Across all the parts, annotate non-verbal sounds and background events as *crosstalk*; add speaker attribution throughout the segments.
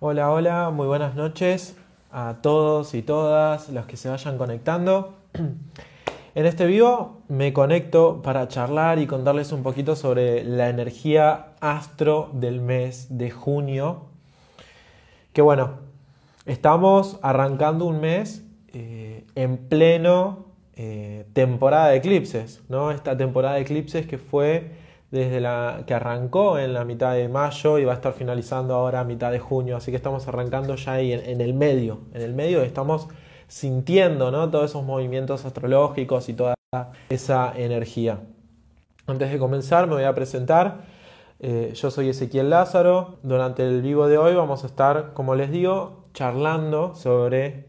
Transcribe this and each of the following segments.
Speaker 1: Hola, hola, muy buenas noches a todos y todas los que se vayan conectando. *clears throat* En este vivo me conecto para charlar y contarles un poquito sobre la energía astro del mes de junio. Que bueno, estamos arrancando un mes eh, en pleno eh, temporada de eclipses, ¿no? Esta temporada de eclipses que fue desde la que arrancó en la mitad de mayo y va a estar finalizando ahora a mitad de junio, así que estamos arrancando ya ahí en, el medio, en el medio estamos sintiendo ¿no? todos esos movimientos astrológicos y toda esa energía. Antes de comenzar me voy a presentar, eh, yo soy Ezequiel Lázaro, durante el vivo de hoy vamos a estar, como les digo, charlando sobre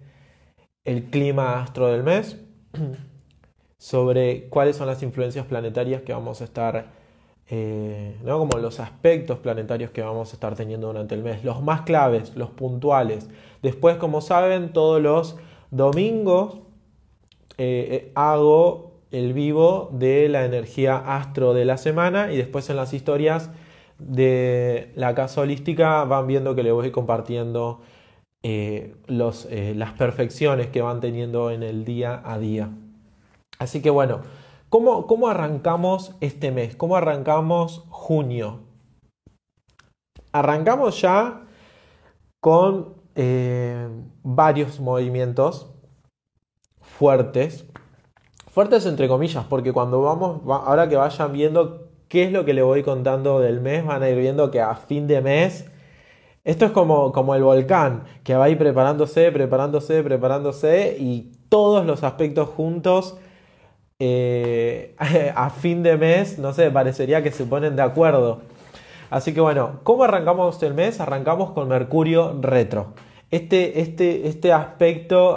Speaker 1: el clima astro del mes, *clears throat* sobre cuáles son las influencias planetarias que vamos a estar eh, ¿no? como los aspectos planetarios que vamos a estar teniendo durante el mes, los más claves, los puntuales. Después, como saben, todos los domingos eh, eh, hago el vivo de la energía astro de la semana y después en las historias de la casa holística van viendo que le voy compartiendo los, las perfecciones que van teniendo en el día a día. Así que bueno, ¿Cómo, arrancamos este mes? ¿Cómo arrancamos junio? Arrancamos ya con eh, varios movimientos fuertes. Fuertes entre comillas, porque cuando vamos, ahora que vayan viendo qué es lo que le voy contando del mes, van a ir viendo que a fin de mes, esto es como, como el volcán, que va a ir preparándose, preparándose, preparándose y todos los aspectos juntos eh, *laughs* a fin de mes, no sé, parecería que se ponen de acuerdo. Así que bueno, ¿cómo arrancamos el mes? Arrancamos con Mercurio retro. Este, este, este aspecto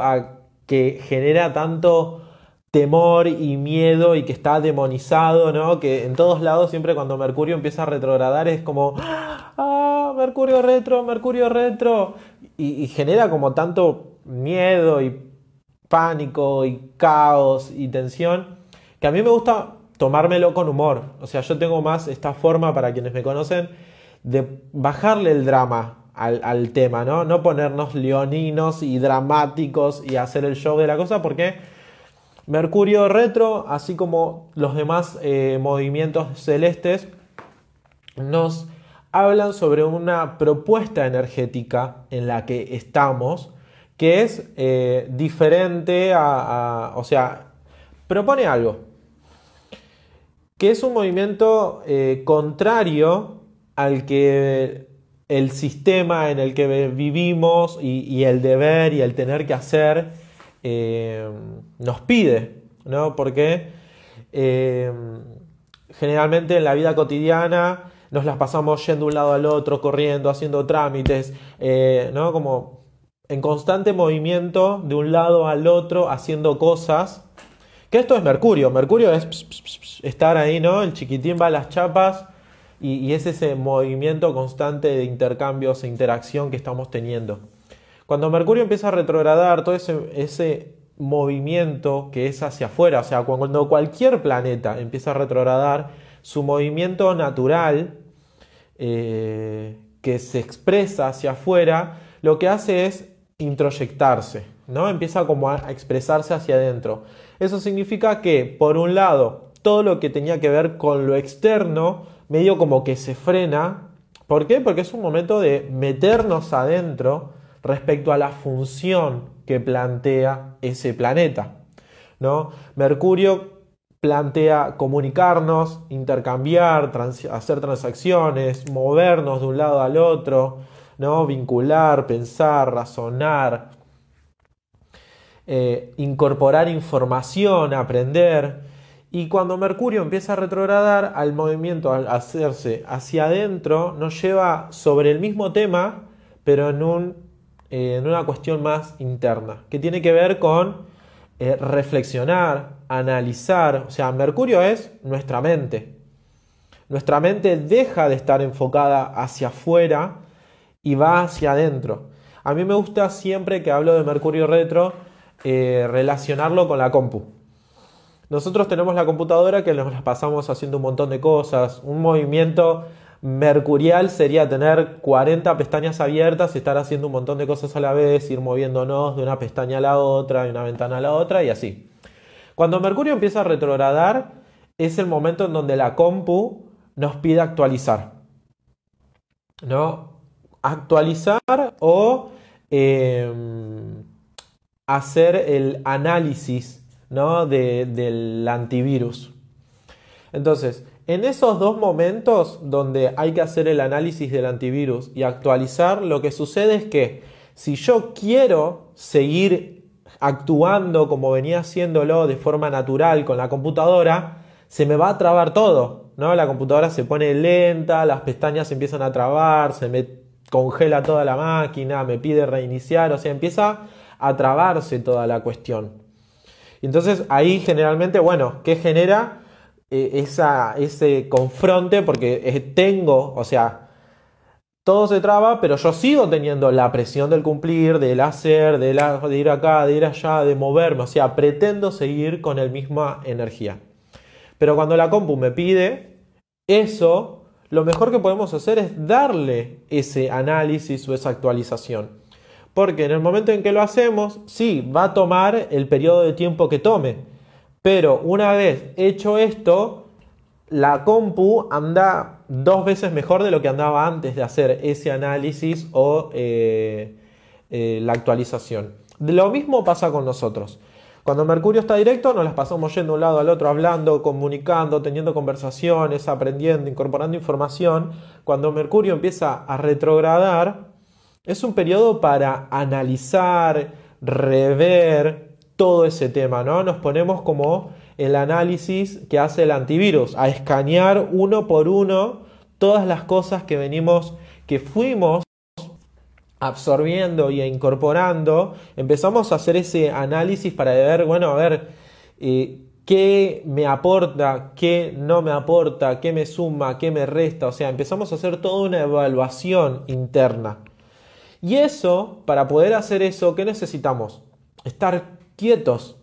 Speaker 1: que genera tanto temor y miedo y que está demonizado, ¿no? Que en todos lados siempre cuando Mercurio empieza a retrogradar es como, ah, Mercurio retro, Mercurio retro. Y, y genera como tanto miedo y pánico y caos y tensión, que a mí me gusta tomármelo con humor. O sea, yo tengo más esta forma, para quienes me conocen, de bajarle el drama al, tema, ¿no? No ponernos leoninos y dramáticos y hacer el show de la cosa, porque Mercurio retro, así como los demás eh, movimientos celestes, nos hablan sobre una propuesta energética en la que estamos que es eh, diferente a, o sea, propone algo, que es un movimiento eh, contrario al que el sistema en el que vivimos y, el deber y el tener que hacer eh, nos pide, ¿no? Porque generalmente en la vida cotidiana nos las pasamos yendo de un lado al otro, corriendo, haciendo trámites, ¿no? Como en constante movimiento de un lado al otro, haciendo cosas. Que esto es Mercurio. Mercurio es estar ahí, ¿no? El chiquitín va a las chapas y, es ese movimiento constante de intercambios e interacción que estamos teniendo. Cuando Mercurio empieza a retrogradar, todo ese, ese movimiento que es hacia afuera, o sea, cuando cualquier planeta empieza a retrogradar, su movimiento natural eh, que se expresa hacia afuera, lo que hace es introyectarse, ¿no? Empieza como a expresarse hacia adentro. Eso significa que, por un lado, todo lo que tenía que ver con lo externo, medio como que se frena. ¿Por qué? Porque es un momento de meternos adentro respecto a la función que plantea ese planeta. ¿no? Mercurio plantea comunicarnos, intercambiar, hacer transacciones, movernos de un lado al otro, ¿no? Vincular, pensar, razonar, eh, incorporar información, aprender. Y cuando Mercurio empieza a retrogradar, al movimiento, al hacerse hacia adentro, nos lleva sobre el mismo tema, pero en, eh, una cuestión más interna, que tiene que ver con eh, reflexionar, analizar. O sea, Mercurio es nuestra mente. Nuestra mente deja de estar enfocada hacia afuera y va hacia adentro. A mí me gusta siempre que hablo de Mercurio retro eh, relacionarlo con la compu. Nosotros tenemos la computadora que nos la pasamos haciendo un montón de cosas, un movimiento mercurial sería tener 40 pestañas abiertas y estar haciendo un montón de cosas a la vez, ir moviéndonos de una pestaña a la otra, de una ventana a la otra y así. Cuando Mercurio empieza a retrogradar, es el momento en donde la compu nos pide actualizar. ¿No? Actualizar o em, hacer el análisis ¿no? del antivirus. Entonces, en esos dos momentos donde hay que hacer el análisis del antivirus y actualizar, lo que sucede es que si yo quiero seguir actuando como venía haciéndolo de forma natural con la computadora, se me va a trabar todo, ¿no? La computadora se pone lenta, las pestañas empiezan a trabar, se me congela toda la máquina, me pide reiniciar, o sea, empieza a trabarse toda la cuestión. Entonces ahí generalmente, bueno, ¿qué genera? Eh, esa, ese confronte porque eh, tengo, o sea, todo se traba, pero yo sigo teniendo la presión del cumplir, del hacer, de, de ir acá, de ir allá, de moverme, o sea, pretendo seguir con la misma energía. Pero cuando la compu me pide eso, lo mejor que podemos hacer es darle ese análisis o esa actualización. Porque en el momento en que lo hacemos, sí, va a tomar el periodo de tiempo que tome, pero una vez hecho esto, la compu anda dos veces mejor de lo que andaba antes de hacer ese análisis o eh, eh, la actualización. Lo mismo pasa con nosotros. Cuando Mercurio está directo, nos las pasamos yendo de un lado al otro, hablando, comunicando, teniendo conversaciones, aprendiendo, incorporando información. Cuando Mercurio empieza a retrogradar, es un periodo para analizar, rever, todo ese tema, ¿no? Nos ponemos como el análisis que hace el antivirus, a escanear uno por uno todas las cosas que venimos, que fuimos absorbiendo y incorporando, empezamos a hacer ese análisis para ver, bueno, a ver, eh, qué me aporta, qué no me aporta, qué me suma, qué me resta, o sea, empezamos a hacer toda una evaluación interna. Y eso, para poder hacer eso, ¿qué necesitamos? Estar quietos.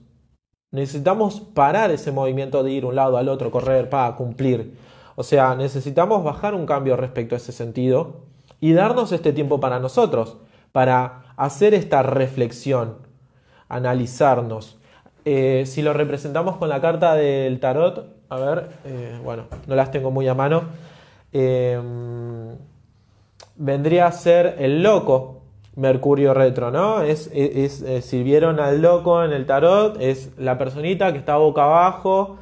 Speaker 1: Necesitamos parar ese movimiento de ir un lado al otro, correr, para cumplir. O sea, necesitamos bajar un cambio respecto a ese sentido y darnos este tiempo para nosotros, para hacer esta reflexión, analizarnos. Eh, si lo representamos con la carta del tarot, a ver, eh, bueno, no las tengo muy a mano, eh, vendría a ser el loco, Mercurio retro, ¿no? Es, eh, si vieron al loco en el tarot, es la personita que está boca abajo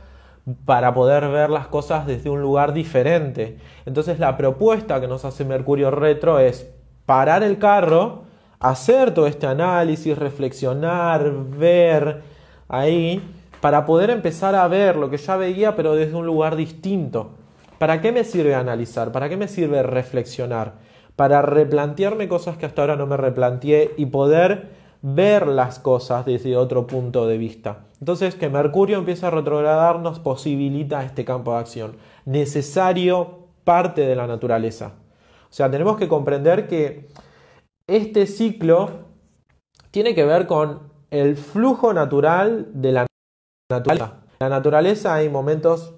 Speaker 1: para poder ver las cosas desde un lugar diferente. Entonces la propuesta que nos hace Mercurio retro es parar el carro, hacer todo este análisis, reflexionar, ver ahí, para poder empezar a ver lo que ya veía, pero desde un lugar distinto. ¿Para qué me sirve analizar? ¿Para qué me sirve reflexionar? para replantearme cosas que hasta ahora no me replanteé y poder ver las cosas desde otro punto de vista. Entonces, que Mercurio empiece a retrogradar nos posibilita este campo de acción, necesario parte de la naturaleza. O sea, tenemos que comprender que este ciclo tiene que ver con el flujo natural de la naturaleza. La naturaleza hay momentos,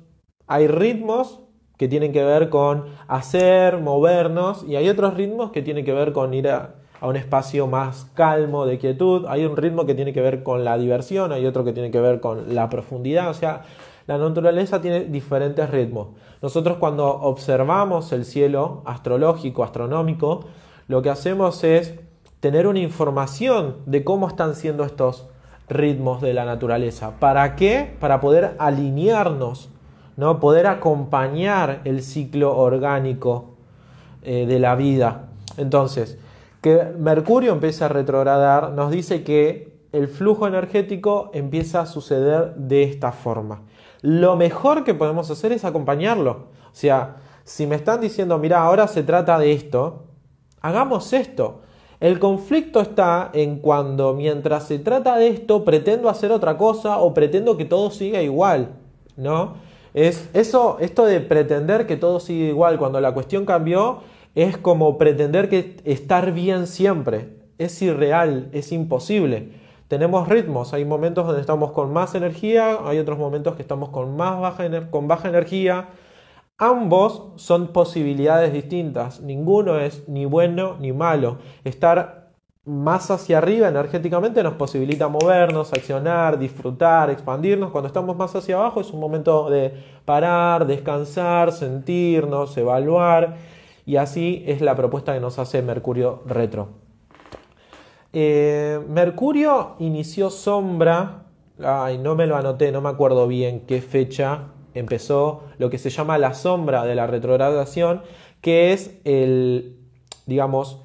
Speaker 1: hay ritmos que tienen que ver con hacer, movernos, y hay otros ritmos que tienen que ver con ir a, un espacio más calmo, de quietud, hay un ritmo que tiene que ver con la diversión, hay otro que tiene que ver con la profundidad, o sea, la naturaleza tiene diferentes ritmos. Nosotros cuando observamos el cielo astrológico, astronómico, lo que hacemos es tener una información de cómo están siendo estos ritmos de la naturaleza. ¿Para qué? Para poder alinearnos ¿no? Poder acompañar el ciclo orgánico eh, de la vida. Entonces, que Mercurio empieza a retrogradar nos dice que el flujo energético empieza a suceder de esta forma. Lo mejor que podemos hacer es acompañarlo. O sea, si me están diciendo, mira, ahora se trata de esto, hagamos esto. El conflicto está en cuando mientras se trata de esto pretendo hacer otra cosa o pretendo que todo siga igual, ¿no? Es eso, esto de pretender que todo sigue igual cuando la cuestión cambió, es como pretender que estar bien siempre. Es irreal, es imposible. Tenemos ritmos, hay momentos donde estamos con más energía, hay otros momentos que estamos con más baja, con baja energía, Ambos son posibilidades distintas, ninguno es ni bueno ni malo. Estar más hacia arriba energéticamente nos posibilita movernos, accionar, disfrutar, expandirnos. Cuando estamos más hacia abajo es un momento de parar, descansar, sentirnos, evaluar. Y así es la propuesta que nos hace Mercurio retro. Eh, Mercurio inició sombra, ay, no me lo anoté, no me acuerdo bien qué fecha empezó lo que se llama la sombra de la retrogradación, que es el, digamos,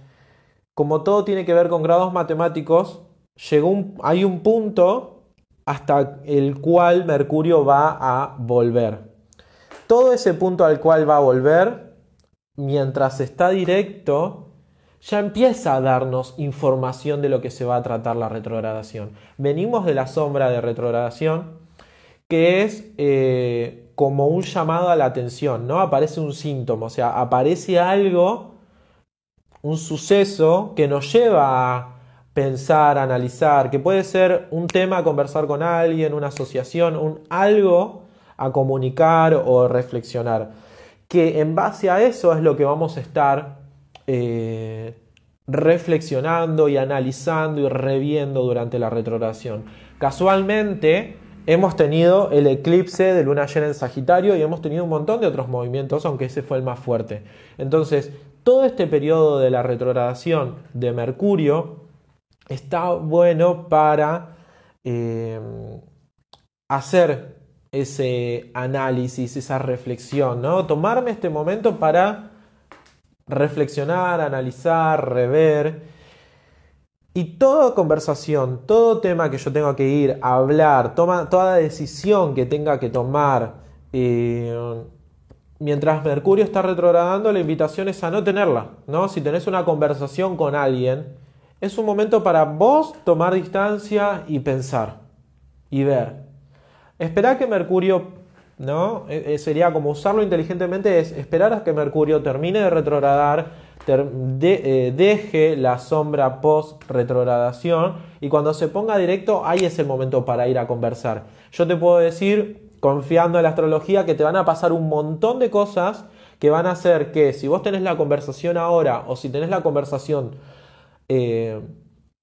Speaker 1: como todo tiene que ver con grados matemáticos, llegó hay un punto hasta el cual Mercurio va a volver. Todo ese punto al cual va a volver, mientras está directo, ya empieza a darnos información de lo que se va a tratar la retrogradación. Venimos de la sombra de retrogradación, que es eh, como un llamado a la atención, ¿no? Aparece un síntoma, o sea, aparece algo, un suceso que nos lleva a pensar, analizar, que puede ser un tema a conversar con alguien, una asociación, un algo a comunicar o reflexionar. Que en base a eso es lo que vamos a estar eh, reflexionando y analizando y reviendo durante la retrogradación. Casualmente, hemos tenido el eclipse de luna llena en Sagitario y hemos tenido un montón de otros movimientos, aunque ese fue el más fuerte. Entonces, todo este periodo de la retrogradación de Mercurio está bueno para eh, hacer ese análisis, esa reflexión, ¿no? Tomarme este momento para reflexionar, analizar, rever y toda conversación, todo tema que yo tenga que ir a hablar, toda decisión que tenga que tomar, eh, mientras Mercurio está retrogradando, la invitación es a no tenerla, ¿no? Si tenés una conversación con alguien, es un momento para vos tomar distancia y pensar y ver. Esperá que Mercurio, ¿no? E, e, sería como usarlo inteligentemente, es esperar a que Mercurio termine de retrogradar de, eh, deje la sombra post retrogradación y cuando se ponga directo ahí es el momento para ir a conversar. Yo te puedo decir, confiando en la astrología, que te van a pasar un montón de cosas que van a hacer que si vos tenés la conversación ahora o si tenés la conversación eh,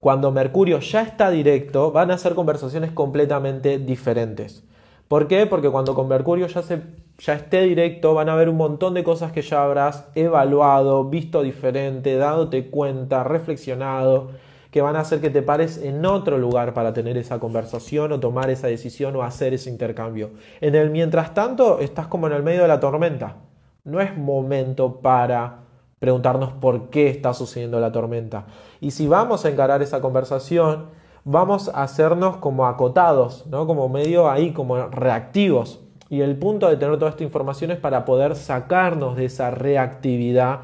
Speaker 1: cuando Mercurio ya está directo, van a ser conversaciones completamente diferentes. ¿Por qué? Porque cuando con Mercurio ya, se, ya esté directo van a haber un montón de cosas que ya habrás evaluado, visto diferente, dándote cuenta, reflexionado, que van a hacer que te pares en otro lugar para tener esa conversación o tomar esa decisión o hacer ese intercambio. En el mientras tanto estás como en el medio de la tormenta. No es momento para preguntarnos por qué está sucediendo la tormenta. Y si vamos a encarar esa conversación, vamos a hacernos como acotados, ¿no? como medio ahí, como reactivos. Y el punto de tener toda esta información es para poder sacarnos de esa reactividad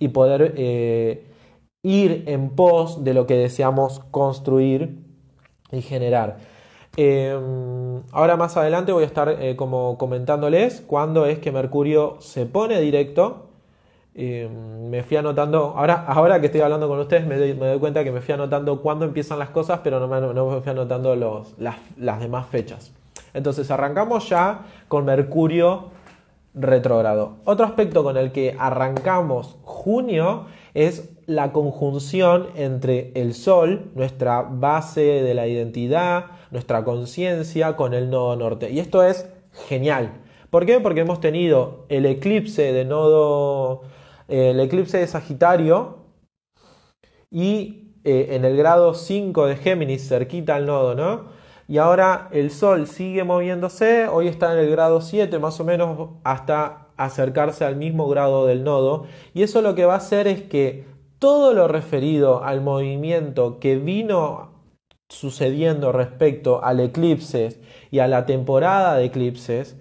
Speaker 1: y poder eh, ir en pos de lo que deseamos construir y generar. Em, ahora más adelante voy a estar eh, como comentándoles cuándo es que Mercurio se pone directo me fui anotando, ahora, ahora que estoy hablando con ustedes me doy, cuenta que me fui anotando cuándo empiezan las cosas, pero no me, no fui anotando los, las, las, demás fechas. Entonces arrancamos ya con Mercurio retrógrado. Otro aspecto con el que arrancamos junio es la conjunción entre el Sol, nuestra base de la identidad, nuestra conciencia, con el nodo norte. Y esto es genial. ¿Por qué? Porque hemos tenido el eclipse de nodo el eclipse de Sagitario y eh, en el grado 5 de Géminis, cerquita al nodo, ¿no? Y ahora el Sol sigue moviéndose, hoy está en el grado 7 más o menos hasta acercarse al mismo grado del nodo. Y eso lo que va a hacer es que todo lo referido al movimiento que vino sucediendo respecto al eclipse y a la temporada de eclipses,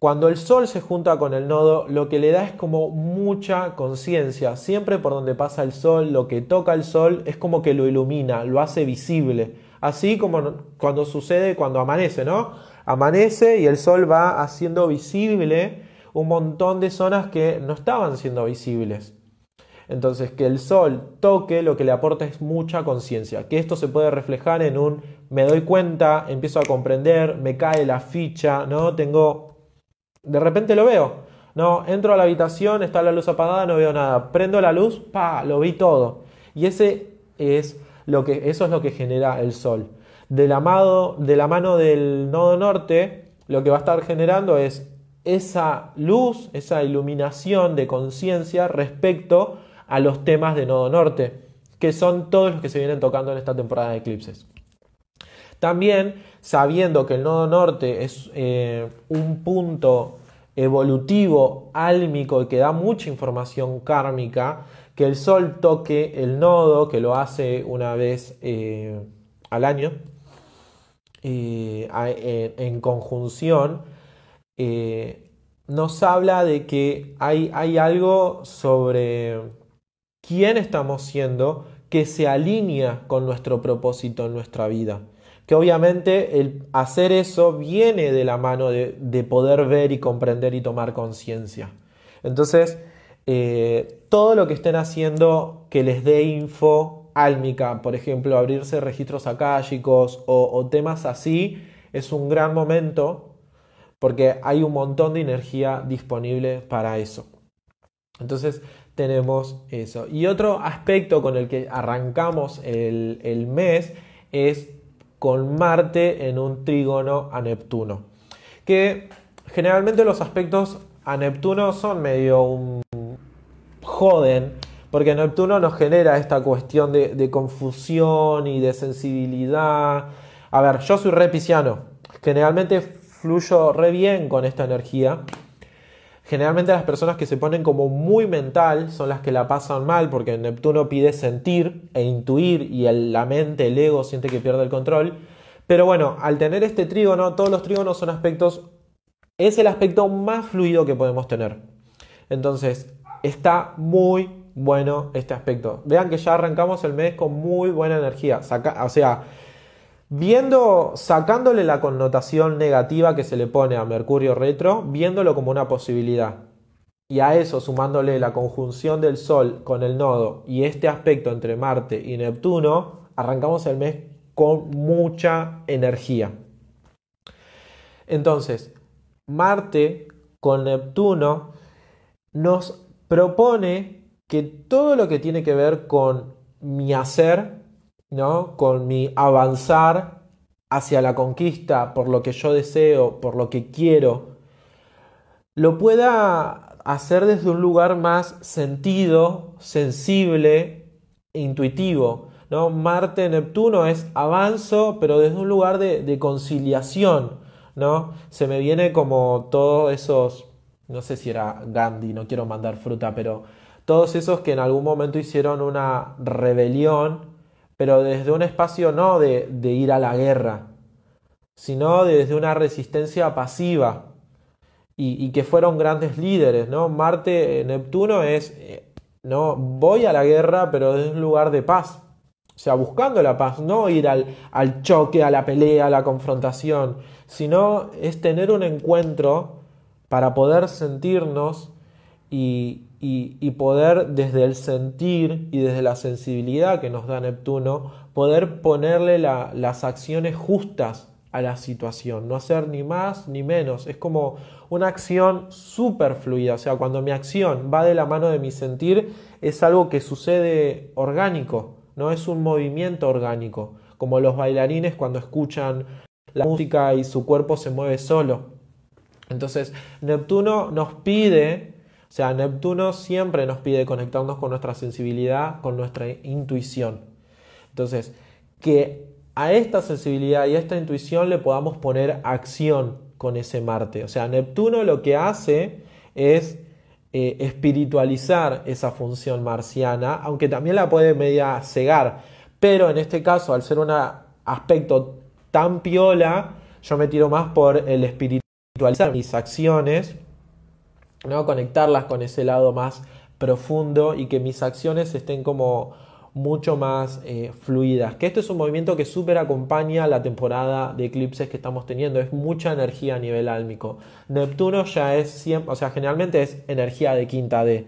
Speaker 1: cuando el Sol se junta con el nodo, lo que le da es como mucha conciencia. Siempre por donde pasa el Sol, lo que toca el Sol es como que lo ilumina, lo hace visible. Así como cuando sucede cuando amanece, ¿no? Amanece y el Sol va haciendo visible un montón de zonas que no estaban siendo visibles. Entonces, que el sol toque lo que le aporta es mucha conciencia, que esto se puede reflejar en un me doy cuenta, empiezo a comprender, me cae la ficha, ¿no? Tengo de repente lo veo. No, entro a la habitación, está la luz apagada, no veo nada. Prendo la luz, pa, lo vi todo. Y ese es lo que, eso es lo que genera el sol. De la, de la mano del nodo norte, lo que va a estar generando es esa luz, esa iluminación de conciencia respecto a los temas de nodo norte, que son todos los que se vienen tocando en esta temporada de eclipses. También sabiendo que el nodo norte es eh, un punto evolutivo, álmico, que da mucha información kármica, que el Sol toque el nodo, que lo hace una vez eh, al año, eh, en, conjunción, nos habla de que hay, hay algo sobre quién estamos siendo que se alinea con nuestro propósito en nuestra vida que obviamente el hacer eso viene de la mano de, poder ver y comprender y tomar conciencia. Entonces, eh, todo lo que estén haciendo que les dé info álmica, por ejemplo, abrirse registros akáshicos o, o temas así, es un gran momento porque hay un montón de energía disponible para eso. Entonces, tenemos eso. Y otro aspecto con el que arrancamos el, el mes es con Marte en un trígono a Neptuno. Que generalmente los aspectos a Neptuno son medio un joden, porque Neptuno nos genera esta cuestión de, confusión y de sensibilidad. A ver, yo soy re pisciano, generalmente fluyo re bien con esta energía, Generalmente las personas que se ponen como muy mental son las que la pasan mal porque Neptuno pide sentir e intuir y la mente, el ego siente que pierde el control. Pero bueno, al tener este trígono, todos los trígonos son aspectos, es el aspecto más fluido que podemos tener. Entonces, está muy bueno este aspecto. Vean que ya arrancamos el mes con muy buena energía. o sea, Viendo, sacándole la connotación negativa que se le pone a Mercurio retro, viéndolo como una posibilidad. Y a eso sumándole la conjunción del Sol con el nodo y este aspecto entre Marte y Neptuno, arrancamos el mes con mucha energía. Entonces, Marte con Neptuno nos propone que todo lo que tiene que ver con mi hacer ¿no? Con mi avanzar hacia la conquista por lo que yo deseo, por lo que quiero, lo pueda hacer desde un lugar más sentido, sensible intuitivo. ¿no? Marte, Neptuno es avanzo, pero desde un lugar de, de conciliación. ¿no? Se me viene como todos esos, no sé si era Gandhi, no quiero mandar fruta, pero todos esos que en algún momento hicieron una rebelión pero desde un espacio no de, ir a la guerra, sino desde una resistencia pasiva. Y, que fueron grandes líderes, ¿no? Marte, Neptuno es, eh, no, voy a la guerra, pero desde un lugar de paz, o sea, buscando la paz, no ir al, al choque, a la pelea, a la confrontación, sino es tener un encuentro para poder sentirnos y, y, poder desde el sentir y desde la sensibilidad que nos da Neptuno, poder ponerle las acciones justas a la situación, no hacer ni más ni menos. Es como una acción súper fluida, o sea, cuando mi acción va de la mano de mi sentir, es algo que sucede orgánico, no es un movimiento orgánico, como los bailarines cuando escuchan la música y su cuerpo se mueve solo. Entonces, Neptuno nos pide o sea, Neptuno siempre nos pide conectarnos con nuestra sensibilidad, con nuestra intuición. Entonces, que a esta sensibilidad y a esta intuición le podamos poner acción con ese Marte. O sea, Neptuno lo que hace es eh, espiritualizar esa función marciana, aunque también la puede media cegar. Pero en este caso, al ser un aspecto tan piola, yo me tiro más por el espiritualizar mis acciones ¿no? Conectarlas con ese lado más profundo y que mis acciones estén como mucho más eh, fluidas. Que esto es un movimiento que súper acompaña la temporada de eclipses que estamos teniendo. Es mucha energía a nivel álmico. Neptuno ya es siempre, o sea, generalmente es energía de quinta D.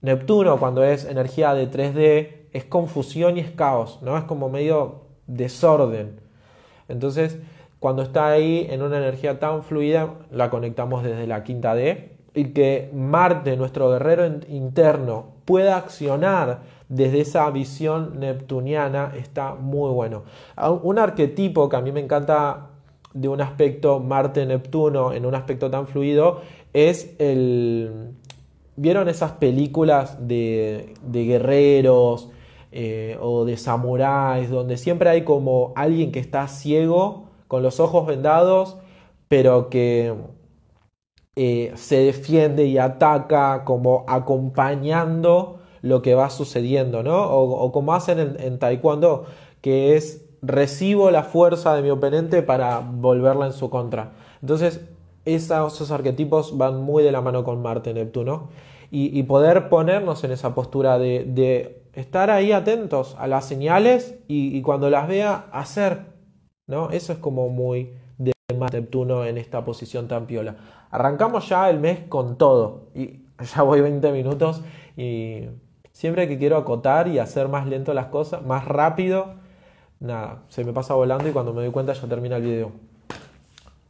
Speaker 1: Neptuno cuando es energía de 3D es confusión y es caos, ¿no? Es como medio desorden. Entonces, cuando está ahí en una energía tan fluida, la conectamos desde la quinta D y que Marte, nuestro guerrero interno, pueda accionar desde esa visión neptuniana está muy bueno. Un arquetipo que a mí me encanta de un aspecto Marte-Neptuno en un aspecto tan fluido es el... ¿Vieron esas películas de, de guerreros eh, o de samuráis donde siempre hay como alguien que está ciego, con los ojos vendados, pero que eh, se defiende y ataca como acompañando lo que va sucediendo, ¿no? O, como hacen en, taekwondo, que es recibo la fuerza de mi oponente para volverla en su contra. Entonces, esos, arquetipos van muy de la mano con Marte, Neptuno, y, poder ponernos en esa postura de, estar ahí atentos a las señales y, cuando las vea, hacer, ¿no? Eso es como muy de Marte, Neptuno en esta posición tan piola. Arrancamos ya el mes con todo, y ya voy 20 minutos y Siempre que quiero acotar y hacer más lento las cosas, más rápido, nada, se me pasa volando y cuando me doy cuenta ya termina el video.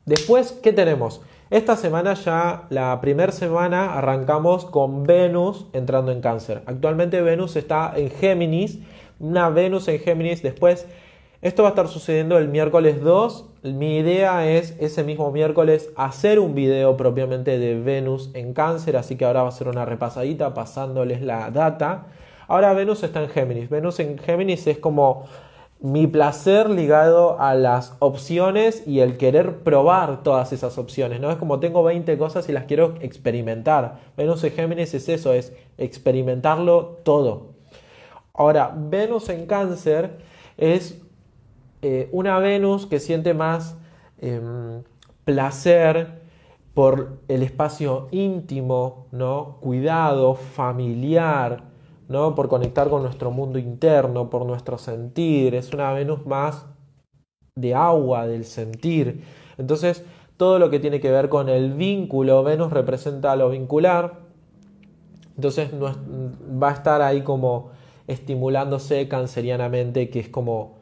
Speaker 1: Después, ¿qué tenemos? Esta semana ya, la primera semana, arrancamos con Venus entrando en cáncer. Actualmente Venus está en Géminis, una Venus en Géminis, después esto va a estar sucediendo el miércoles 2. Mi idea es ese mismo miércoles hacer un video propiamente de Venus en cáncer, así que ahora va a ser una repasadita pasándoles la data. Ahora Venus está en Géminis. Venus en Géminis es como mi placer ligado a las opciones y el querer probar todas esas opciones, ¿no? Es como tengo 20 cosas y las quiero experimentar. Venus en Géminis es eso, es experimentarlo todo. Ahora, Venus en cáncer es eh, una Venus que siente más em, placer por el espacio íntimo, ¿no? cuidado, familiar, ¿no? por conectar con nuestro mundo interno, por nuestro sentir. Es una Venus más de agua, del sentir. Entonces, todo lo que tiene que ver con el vínculo, Venus representa lo vincular. Entonces va a estar ahí como estimulándose cancerianamente, que es como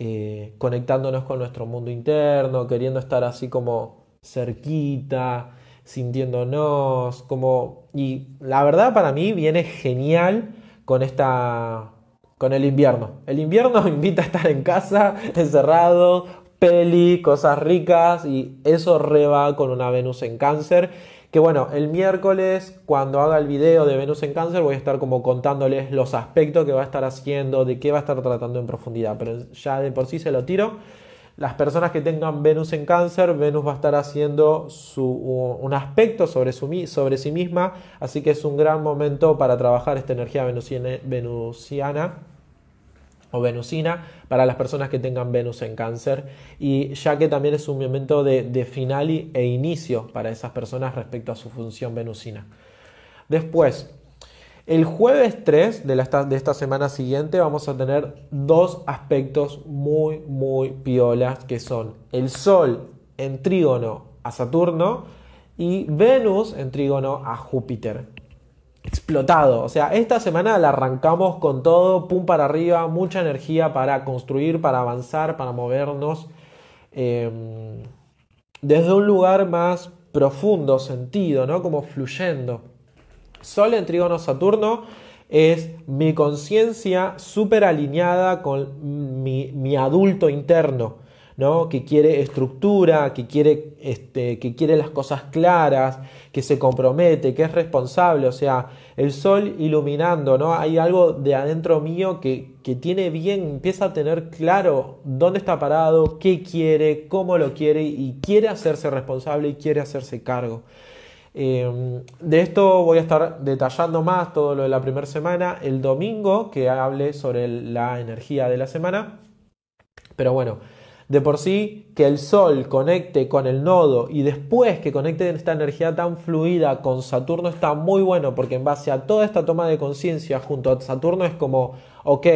Speaker 1: eh, conectándonos con nuestro mundo interno, queriendo estar así como cerquita, sintiéndonos, como... Y la verdad para mí viene genial con esta... con el invierno. El invierno *laughs* invita a estar en casa, encerrado, peli, cosas ricas y eso reba con una Venus en cáncer que bueno, el miércoles cuando haga el video de Venus en cáncer voy a estar como contándoles los aspectos que va a estar haciendo, de qué va a estar tratando en profundidad, pero ya de por sí se lo tiro. Las personas que tengan Venus en cáncer, Venus va a estar haciendo su, un aspecto sobre, su, sobre sí misma, así que es un gran momento para trabajar esta energía venusiana o venusina para las personas que tengan Venus en cáncer y ya que también es un momento de, final e inicio para esas personas respecto a su función venusina. Después, el jueves 3 de, de esta semana siguiente vamos a tener dos aspectos muy, muy piolas que son el Sol en trígono a Saturno y Venus en trígono a Júpiter explotado. O sea, esta semana la arrancamos con todo, pum para arriba, mucha energía para construir, para avanzar, para movernos. Em, desde un lugar más profundo, sentido, ¿no? Como fluyendo. Sol en trígono Saturno es mi conciencia súper alineada con mi, mi adulto interno que quiere estructura, que quiere, este, que quiere las cosas claras, que se compromete, que es responsable, o sea, el sol iluminando, ¿no? Hay algo de adentro mío que, que tiene bien, empieza a tener claro dónde está parado, qué quiere, cómo lo quiere y quiere hacerse responsable y quiere hacerse cargo. Em, de esto voy a estar detallando más todo lo de la primera semana el domingo que hable sobre la energía de la semana. Pero bueno, de por sí, que el Sol conecte con el nodo y después que conecte esta energía tan fluida con Saturno está muy bueno porque en base a toda esta toma de conciencia junto a Saturno es como, ok,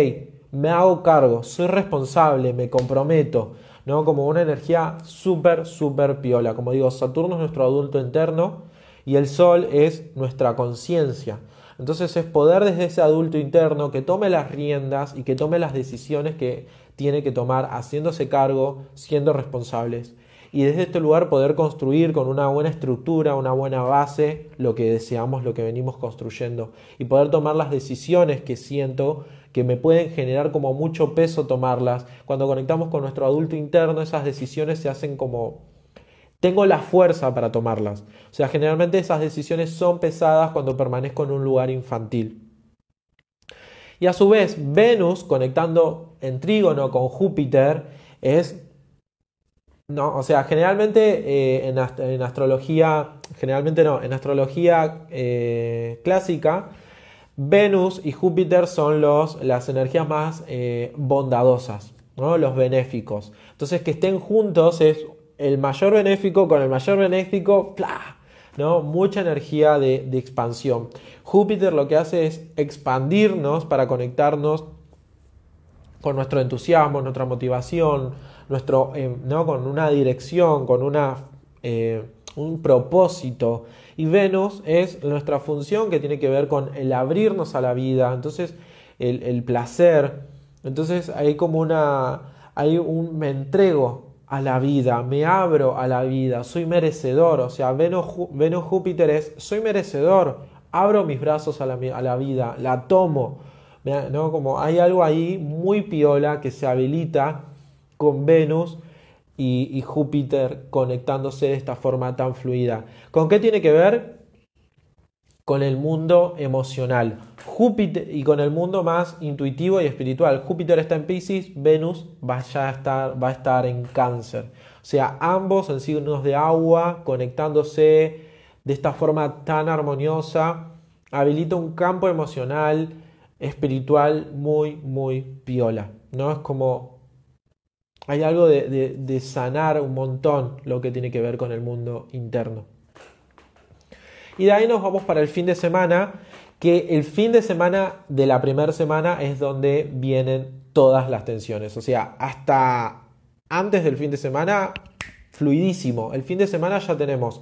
Speaker 1: me hago cargo, soy responsable, me comprometo, ¿no? Como una energía súper, súper piola. Como digo, Saturno es nuestro adulto interno y el Sol es nuestra conciencia. Entonces es poder desde ese adulto interno que tome las riendas y que tome las decisiones que tiene que tomar haciéndose cargo, siendo responsables. y desde este lugar poder construir con una buena estructura, una buena base, lo que deseamos, lo que venimos construyendo y poder tomar las decisiones que siento que me pueden generar como mucho peso tomarlas. Cuando conectamos con nuestro adulto interno, esas decisiones se hacen como tengo la fuerza para tomarlas. O sea, generalmente esas decisiones son pesadas cuando permanezco en un lugar infantil. Y a su vez, Venus conectando en trígono con Júpiter es no, o sea, generalmente eh, en, astrología, generalmente no, en astrología eh, clásica, Venus y Júpiter son los, las energías más eh, bondadosas, ¿no? los benéficos. Entonces, que estén juntos es el mayor benéfico con el mayor benéfico, ¡plá! ¿no? Mucha energía de, expansión. Júpiter lo que hace es expandirnos para conectarnos con nuestro entusiasmo, nuestra motivación, nuestro, eh, ¿no? con una dirección, con una, eh, un propósito. Y Venus es nuestra función que tiene que ver con el abrirnos a la vida, entonces el, el placer. Entonces hay como una, hay un, me entrego a la vida, me abro a la vida, soy merecedor. O sea, Venus, Júpiter es, soy merecedor, abro mis brazos a la, a la vida, la tomo. ¿no? Como hay algo ahí muy piola que se habilita con Venus y, Júpiter conectándose de esta forma tan fluida. ¿Con qué tiene que ver? Con el mundo emocional. Júpiter y con el mundo más intuitivo y espiritual. Júpiter está en Pisces, Venus va, a estar, va a estar en Cáncer. O sea, ambos en signos de agua conectándose de esta forma tan armoniosa, habilita un campo emocional espiritual muy, muy piola. ¿no? Es como hay algo de, sanar un montón lo que tiene que ver con el mundo interno. Y de ahí nos vamos para el fin de semana, que el fin de semana de la primera semana es donde vienen todas las tensiones. O sea, hasta antes del fin de semana, fluidísimo. El fin de semana ya tenemos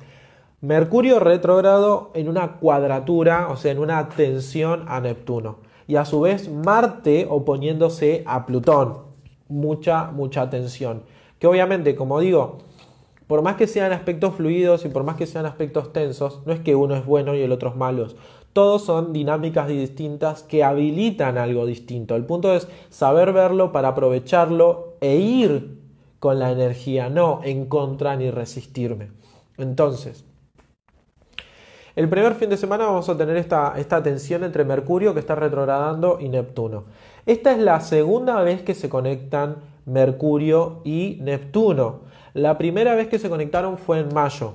Speaker 1: Mercurio retrógrado en una cuadratura, o sea, en una tensión a Neptuno y a su vez Marte oponiéndose a Plutón. Mucha, mucha tensión. Que obviamente, como digo, por más que sean aspectos fluidos y por más que sean aspectos tensos, no es que uno es bueno y el otro es malo. Todos son dinámicas distintas que habilitan algo distinto. El punto es saber verlo para aprovecharlo e ir con la energía, no en contra ni resistirme. Entonces, el primer fin de semana vamos a tener esta, esta tensión entre Mercurio que está retrogradando y Neptuno. Esta es la segunda vez que se conectan Mercurio y Neptuno. La primera vez que se conectaron fue en mayo.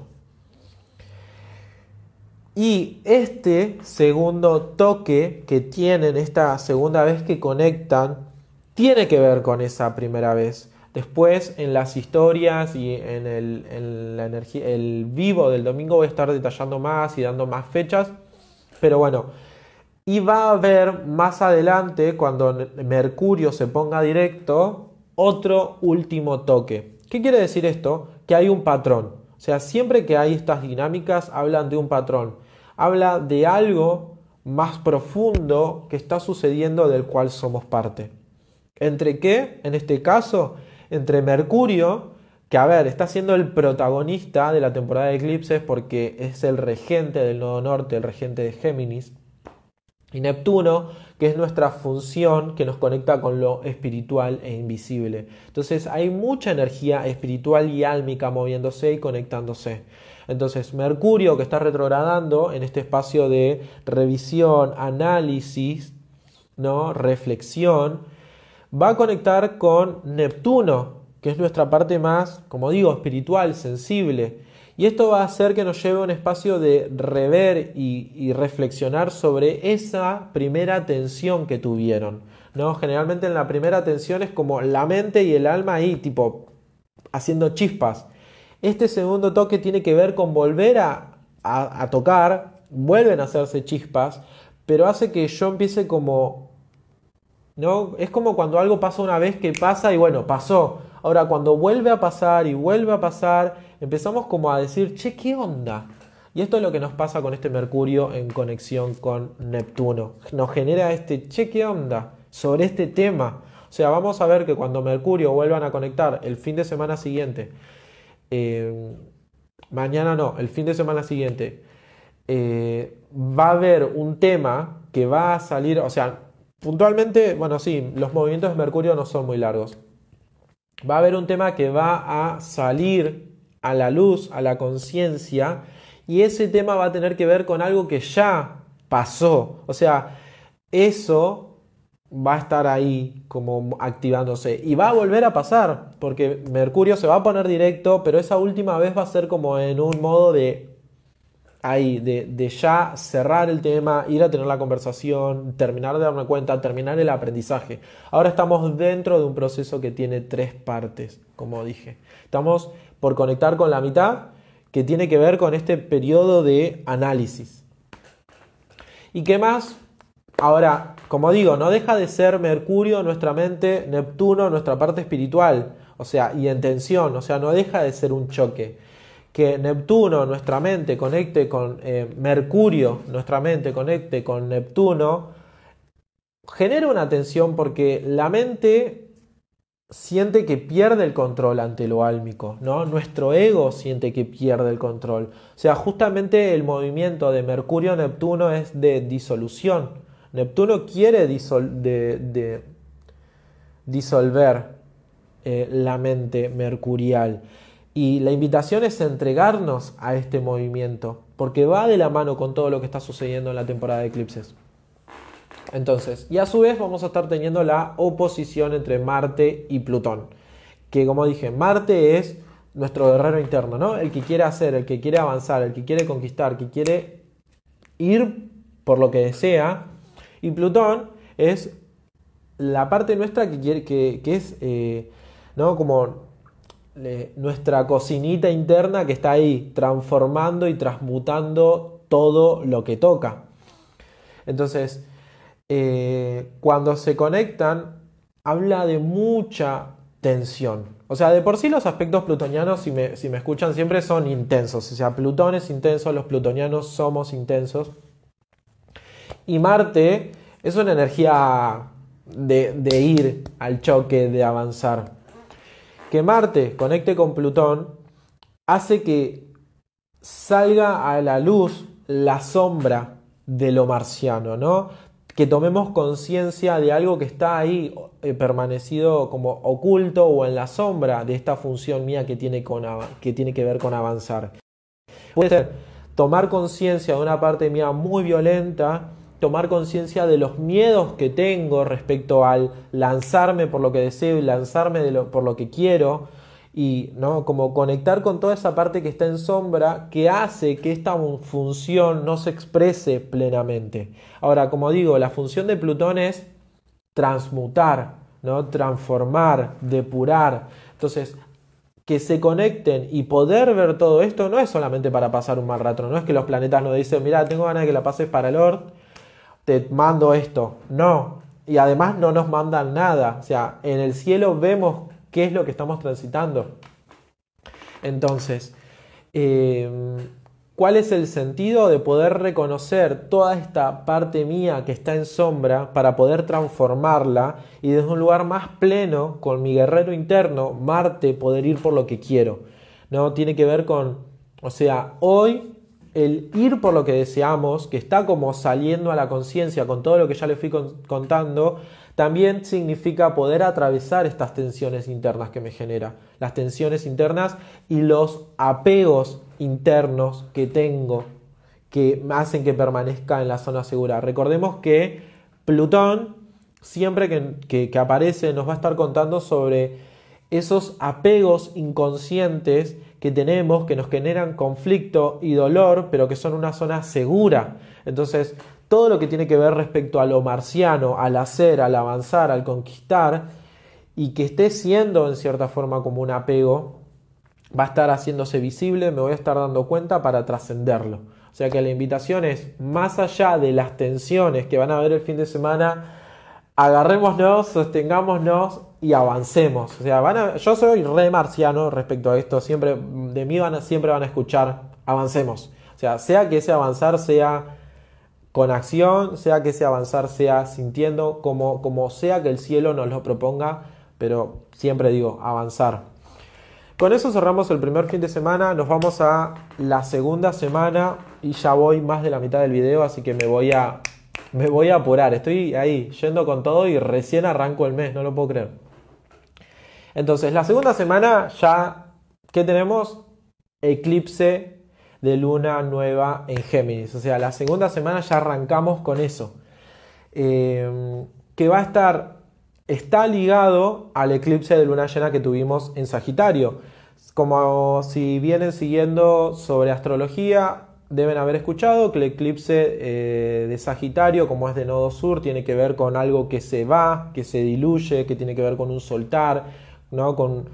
Speaker 1: Y este segundo toque que tienen, esta segunda vez que conectan, tiene que ver con esa primera vez. Después en las historias y en el, el vivo del domingo voy a estar detallando más y dando más fechas. Pero bueno, y va a haber más adelante, cuando Mercurio se ponga directo, otro último toque. ¿Qué quiere decir esto? Que hay un patrón. O sea, siempre que hay estas dinámicas hablan de un patrón. Habla de algo más profundo que está sucediendo del cual somos parte. ¿Entre qué? En este caso, entre Mercurio, que a ver, está siendo el protagonista de la temporada de eclipses porque es el regente del nodo norte, el regente de Géminis, y Neptuno, que es nuestra función que nos conecta con lo espiritual e invisible. Entonces hay mucha energía espiritual y álmica moviéndose y conectándose. Entonces Mercurio, que está retrogradando en este espacio de revisión, análisis, ¿no? reflexión, va a conectar con Neptuno, que es nuestra parte más, como digo, espiritual, sensible. Y esto va a hacer que nos lleve a un espacio de rever y, reflexionar sobre esa primera tensión que tuvieron. ¿no? Generalmente en la primera tensión es como la mente y el alma ahí, tipo, haciendo chispas. Este segundo toque tiene que ver con volver a, a tocar, vuelven a hacerse chispas, pero hace que yo empiece como ¿no? Es como cuando algo pasa una vez que pasa y bueno, pasó. Ahora cuando vuelve a pasar y vuelve a pasar, empezamos como a decir, che, ¿qué onda? Y esto es lo que nos pasa con este Mercurio en conexión con Neptuno. Nos genera este, che, ¿qué onda? Sobre este tema. O sea, vamos a ver que cuando Mercurio vuelvan a conectar el fin de semana siguiente eh, mañana no, el fin de semana siguiente, eh, va a haber un tema que va a salir, o sea, puntualmente, bueno, sí, los movimientos de Mercurio no son muy largos. Va a haber un tema que va a salir a la luz, a la conciencia, y ese tema va a tener que ver con algo que ya pasó. O sea, eso va a estar ahí como activándose y va a volver a pasar porque Mercurio se va a poner directo, pero esa última vez va a ser como en un modo de ahí, de, ya cerrar el tema, ir a tener la conversación, terminar de darme cuenta, terminar el aprendizaje. Ahora estamos dentro de un proceso que tiene tres partes, como dije. Estamos por conectar con la mitad, que tiene que ver con este periodo de análisis. ¿Y qué más? Ahora, como digo, no deja de ser Mercurio nuestra mente, Neptuno nuestra parte espiritual, o sea, y en tensión, o sea, no deja de ser un choque que Neptuno, nuestra mente, conecte con eh, Mercurio, nuestra mente, conecte con Neptuno, genera una tensión porque la mente siente que pierde el control ante lo álmico, ¿no? Nuestro ego siente que pierde el control. O sea, justamente el movimiento de Mercurio-Neptuno es de disolución. Neptuno quiere disolver eh, la mente mercurial. Y la invitación es entregarnos a este movimiento, porque va de la mano con todo lo que está sucediendo en la temporada de eclipses. Entonces, y a su vez vamos a estar teniendo la oposición entre Marte y Plutón, que como dije, Marte es nuestro guerrero interno, ¿no? El que quiere hacer, el que quiere avanzar, el que quiere conquistar, el que quiere ir por lo que desea, y Plutón es la parte nuestra que, quiere, que, es, eh, ¿no? Como nuestra cocinita interna que está ahí transformando y transmutando todo lo que toca. Entonces, eh, cuando se conectan, habla de mucha tensión. O sea, de por sí los aspectos plutonianos, si me, si me escuchan siempre, son intensos. O sea, Plutón es intenso, los plutonianos somos intensos. Y Marte es una energía de, de ir al choque, de avanzar que Marte conecte con Plutón hace que salga a la luz la sombra de lo marciano, ¿no? Que tomemos conciencia de algo que está ahí eh, permanecido como oculto o en la sombra de esta función mía que tiene, con, que tiene que ver con avanzar. Puede ser tomar conciencia de una parte mía muy violenta tomar conciencia de los miedos que tengo respecto al lanzarme por lo que deseo y lanzarme por lo que quiero y no como conectar con toda esa parte que está en sombra que hace que esta función no se exprese plenamente. Ahora, como digo, la función de Plutón es transmutar, ¿no? transformar, depurar. Entonces, que se conecten y poder ver todo esto no es solamente para pasar un mal rato, no es que los planetas nos dicen, mira, tengo ganas de que la pases para el Lord te mando esto. No. Y además no nos mandan nada. O sea, en el cielo vemos qué es lo que estamos transitando. Entonces, em, ¿cuál es el sentido de poder reconocer toda esta parte mía que está en sombra para poder transformarla y desde un lugar más pleno, con mi guerrero interno, Marte, poder ir por lo que quiero? ¿No? Tiene que ver con, o sea, hoy el ir por lo que deseamos, que está como saliendo a la conciencia con todo lo que ya le fui contando, también significa poder atravesar estas tensiones internas que me genera, las tensiones internas y los apegos internos que tengo que hacen que permanezca en la zona segura. Recordemos que Plutón, siempre que, que aparece, nos va a estar contando sobre esos apegos inconscientes que tenemos que nos generan conflicto y dolor, pero que son una zona segura. Entonces, todo lo que tiene que ver respecto a lo marciano, al hacer, al avanzar, al conquistar, y que esté siendo en cierta forma como un apego, va a estar haciéndose visible, me voy a estar dando cuenta para trascenderlo. O sea que la invitación es, más allá de las tensiones que van a haber el fin de semana, agarrémonos, sostengámonos y avancemos. O sea, van yo soy re marciano respecto a esto. Siempre, de mí van a, siempre van a escuchar, avancemos. O sea, sea que ese avanzar sea con acción, sea que ese avanzar sea sintiendo, como, como sea que el cielo nos lo proponga, pero siempre digo, avanzar. Con eso cerramos el primer fin de semana, nos vamos a la segunda semana y ya voy más de la mitad del video, así que me voy a, me voy a apurar. Estoy ahí yendo con todo y recién arranco el mes, no lo puedo creer. Entonces, la segunda semana ya, ¿qué tenemos? Eclipse de luna nueva en Géminis. O sea, la segunda semana ya arrancamos con eso. Eh, que va a estar, está ligado al eclipse de luna llena que tuvimos en Sagitario. Como si vienen siguiendo sobre astrología, deben haber escuchado que el eclipse eh, de Sagitario, como es de nodo sur, tiene que ver con algo que se va, que se diluye, que tiene que ver con un soltar, ¿no? Con,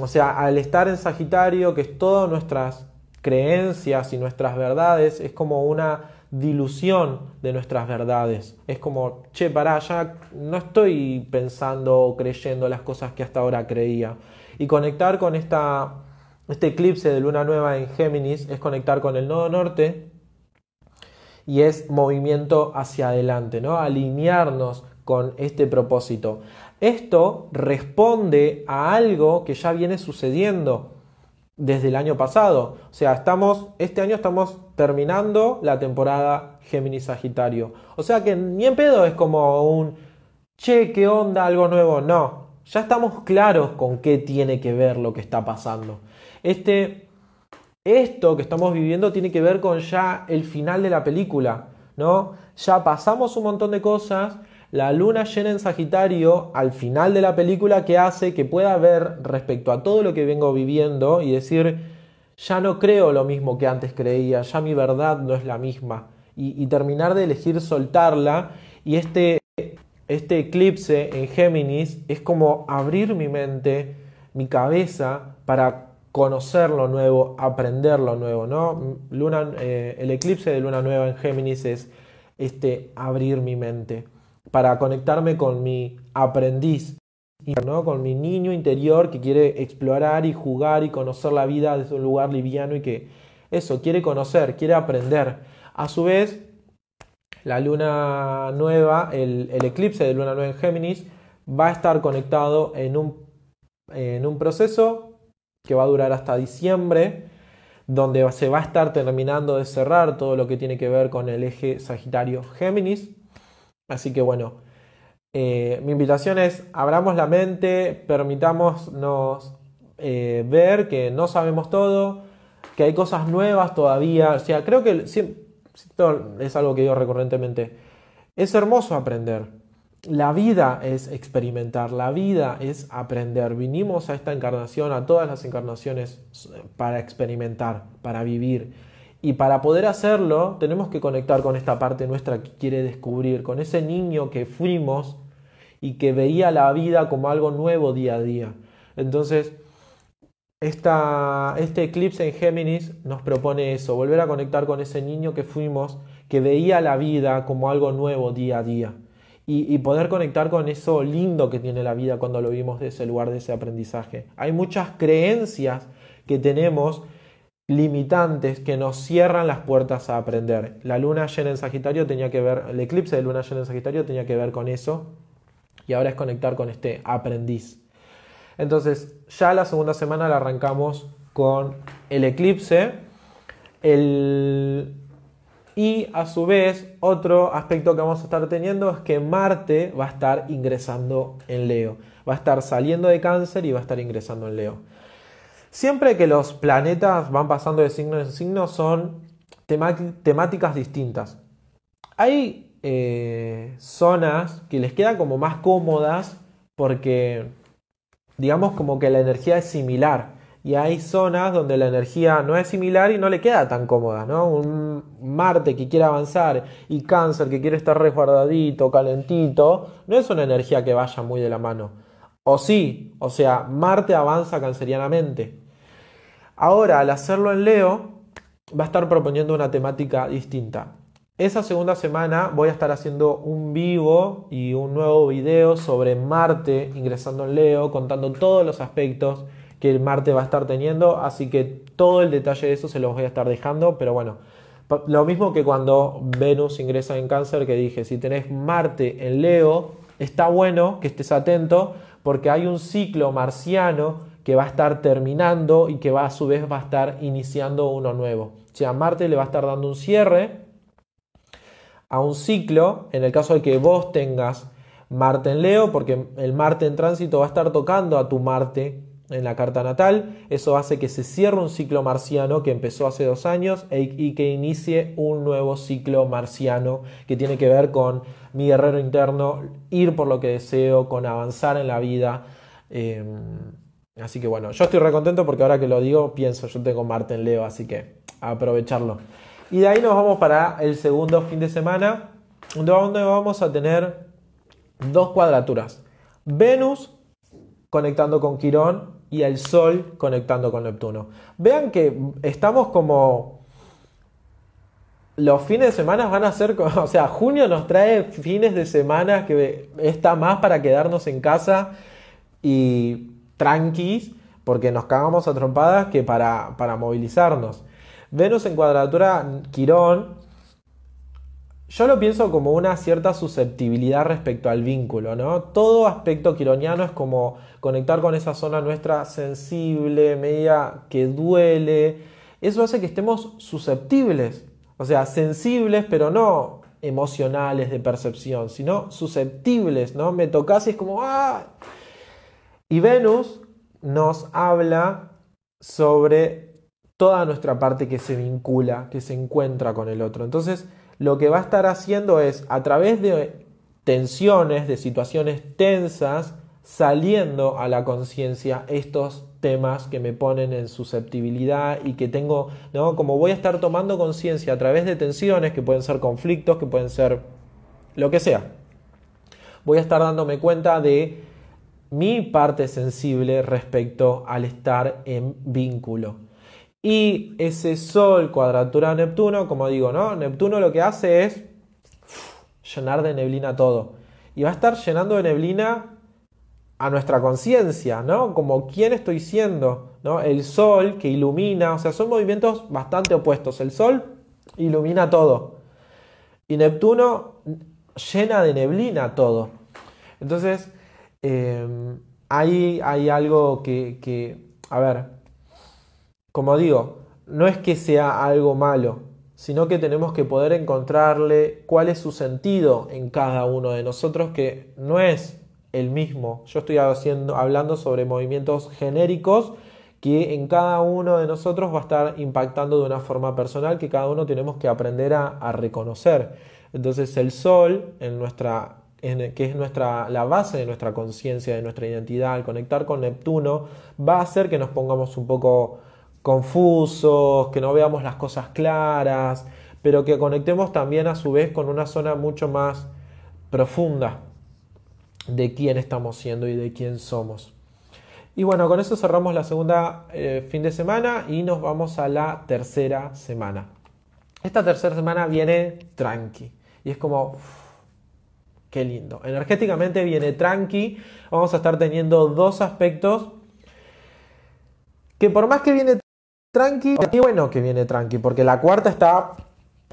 Speaker 1: o sea, al estar en Sagitario, que es todas nuestras creencias y nuestras verdades, es como una dilución de nuestras verdades. Es como, che, pará, ya no estoy pensando o creyendo las cosas que hasta ahora creía. Y conectar con esta, este eclipse de luna nueva en Géminis es conectar con el nodo norte y es movimiento hacia adelante, ¿no? Alinearnos con este propósito. Esto responde a algo que ya viene sucediendo desde el año pasado. O sea, estamos, este año estamos terminando la temporada Géminis Sagitario. O sea que ni en pedo es como un, che, ¿qué onda? Algo nuevo. No, ya estamos claros con qué tiene que ver lo que está pasando. Este, esto que estamos viviendo tiene que ver con ya el final de la película, ¿no? Ya pasamos un montón de cosas la luna llena en Sagitario al final de la película que hace que pueda ver respecto a todo lo que vengo viviendo y decir, ya no creo lo mismo que antes creía, ya mi verdad no es la misma. Y, terminar de elegir soltarla y este, este eclipse en Géminis es como abrir mi mente, mi cabeza para conocer lo nuevo, aprender lo nuevo, ¿no? Luna, eh, el eclipse de luna nueva en Géminis es este abrir mi mente para conectarme con mi aprendiz, ¿no? con mi niño interior que quiere explorar y jugar y conocer la vida desde un lugar liviano y que eso, quiere conocer, quiere aprender. A su vez, la luna nueva, el, eclipse de luna nueva en Géminis, va a estar conectado en un, en un proceso que va a durar hasta diciembre, donde se va a estar terminando de cerrar todo lo que tiene que ver con el eje Sagitario-Géminis. Así que bueno, eh, mi invitación es abramos la mente, permitámonos eh, ver que no sabemos todo, que hay cosas nuevas todavía. O sea, creo que esto es algo que digo recurrentemente. Es hermoso aprender. La vida es experimentar, la vida es aprender. Vinimos a esta encarnación, a todas las encarnaciones, para experimentar, para vivir. Y para poder hacerlo, tenemos que conectar con esta parte nuestra que quiere descubrir, con ese niño que fuimos y que veía la vida como algo nuevo día a día. Entonces, esta, este eclipse en Géminis nos propone eso, volver a conectar con ese niño que fuimos, que veía la vida como algo nuevo día a día. Y, y, poder conectar con eso lindo que tiene la vida cuando lo vimos de ese lugar, de ese aprendizaje. Hay muchas creencias que tenemos limitantes que nos cierran las puertas a aprender. La luna llena en Sagitario tenía que ver, el eclipse de luna llena en Sagitario tenía que ver con eso y ahora es conectar con este aprendiz. Entonces, ya la segunda semana la arrancamos con el eclipse el... y a su vez otro aspecto que vamos a estar teniendo es que Marte va a estar ingresando en Leo, va a estar saliendo de cáncer y va a estar ingresando en Leo. Siempre que los planetas van pasando de signo en signo son temáticas distintas. Hay eh, zonas que les quedan como más cómodas porque digamos como que la energía es similar y hay zonas donde la energía no es similar y no le queda tan cómoda, ¿no? Un Marte que quiere avanzar y Cáncer que quiere estar resguardadito, calentito, no es una energía que vaya muy de la mano. O sí, o sea, Marte avanza cancerianamente, Ahora, al hacerlo en Leo, va a estar proponiendo una temática distinta. Esa segunda semana voy a estar haciendo un vivo y un nuevo video sobre Marte ingresando en Leo, contando todos los aspectos que Marte va a estar teniendo, así que todo el detalle de eso se los voy a estar dejando, pero bueno, lo mismo que cuando Venus ingresa en cáncer, que dije, si tenés Marte en Leo, está bueno que estés atento porque hay un ciclo marciano que va a estar terminando y que va a su vez va a estar iniciando uno nuevo. O sea, Marte le va a estar dando un cierre a un ciclo, en el caso de que vos tengas Marte en Leo, porque el Marte en tránsito va a estar tocando a tu Marte en la carta natal. Eso hace que se cierre un ciclo marciano que empezó hace dos años e, y que inicie un nuevo ciclo marciano que tiene que ver con mi guerrero interno, ir por lo que deseo, con avanzar en la vida. Em, así que bueno, yo estoy recontento porque ahora que lo digo, pienso, yo tengo Marte en Leo, así que aprovecharlo. Y de ahí nos vamos para el segundo fin de semana, donde vamos a tener dos cuadraturas. Venus conectando con Quirón y el Sol conectando con Neptuno. Vean que estamos como... Los fines de semana van a ser, *laughs* o sea, junio nos trae fines de semana que está más para quedarnos en casa y tranquis, porque nos cagamos a trompadas que para, para movilizarnos. Venus en cuadratura Quirón yo lo pienso como una cierta susceptibilidad respecto al vínculo, ¿no? Todo aspecto quironiano es como conectar con esa zona nuestra sensible, media que duele. Eso hace que estemos susceptibles, o sea, sensibles, pero no emocionales de percepción, sino susceptibles, ¿no? Me tocas y es como ¡ah! Y Venus nos habla sobre toda nuestra parte que se vincula, que se encuentra con el otro. Entonces, lo que va a estar haciendo es, a través de tensiones, de situaciones tensas, saliendo a la conciencia estos temas que me ponen en susceptibilidad y que tengo. Como voy a estar tomando conciencia a través de tensiones, que pueden ser conflictos, que pueden ser lo que sea. Voy a estar dándome cuenta de mi parte sensible respecto al estar en vínculo. Y ese Sol cuadratura Neptuno, como digo, ¿no? Neptuno lo que hace es llenar de neblina todo. Y va a estar llenando de neblina a nuestra conciencia, ¿no? Como quién estoy siendo, ¿no? El Sol que ilumina, o sea, son movimientos bastante opuestos. El Sol ilumina todo. Y Neptuno llena de neblina todo. Entonces, eh, ahí hay algo que, a ver, como digo, no es que sea algo malo, sino que tenemos que poder encontrarle cuál es su sentido en cada uno de nosotros, que no es el mismo. Yo estoy haciendo, hablando sobre movimientos genéricos que en cada uno de nosotros va a estar impactando de una forma personal que cada uno tenemos que aprender a, reconocer. Entonces el sol, en nuestra, que es nuestra, la base de nuestra conciencia, de nuestra identidad, al conectar con Neptuno, va a hacer que nos pongamos un poco confusos, que no veamos las cosas claras, pero que conectemos también a su vez con una zona mucho más profunda de quién estamos siendo y de quién somos. Y bueno, con eso cerramos la segunda eh, fin de semana y nos vamos a la tercera semana. Esta tercera semana viene tranqui y es como, qué lindo. Energéticamente viene tranqui. Vamos a estar teniendo dos aspectos que por más que viene tranqui, y bueno que viene tranqui, porque la cuarta está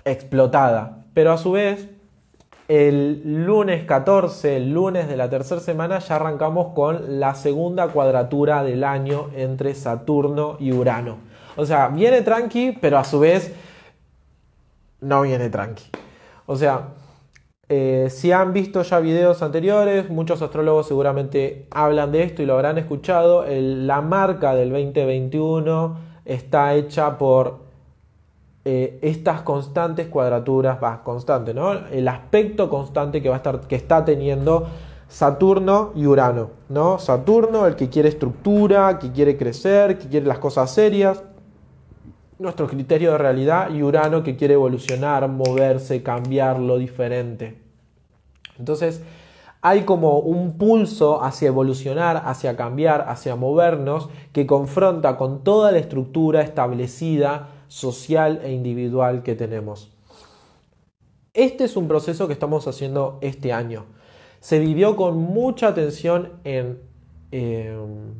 Speaker 1: explotada. Pero a su vez, el lunes 14, el lunes de la tercera semana, ya arrancamos con la segunda cuadratura del año entre Saturno y Urano. O sea, viene tranqui, pero a su vez no viene tranqui. O sea, eh, si han visto ya videos anteriores, muchos astrólogos seguramente hablan de esto y lo habrán escuchado. la marca del 2021 está hecha por eh, estas constantes cuadraturas, va, constante, ¿no? El aspecto constante que va a estar, que está teniendo Saturno y Urano, ¿no? Saturno, el que quiere estructura, que quiere crecer, que quiere las cosas serias, nuestro criterio de realidad, y Urano que quiere evolucionar, moverse, cambiar lo diferente. Entonces, hay como un pulso hacia evolucionar, hacia cambiar, hacia movernos, que confronta con toda la estructura establecida, social e individual que tenemos. Este es un proceso que estamos haciendo este año. Se vivió con mucha atención en, em,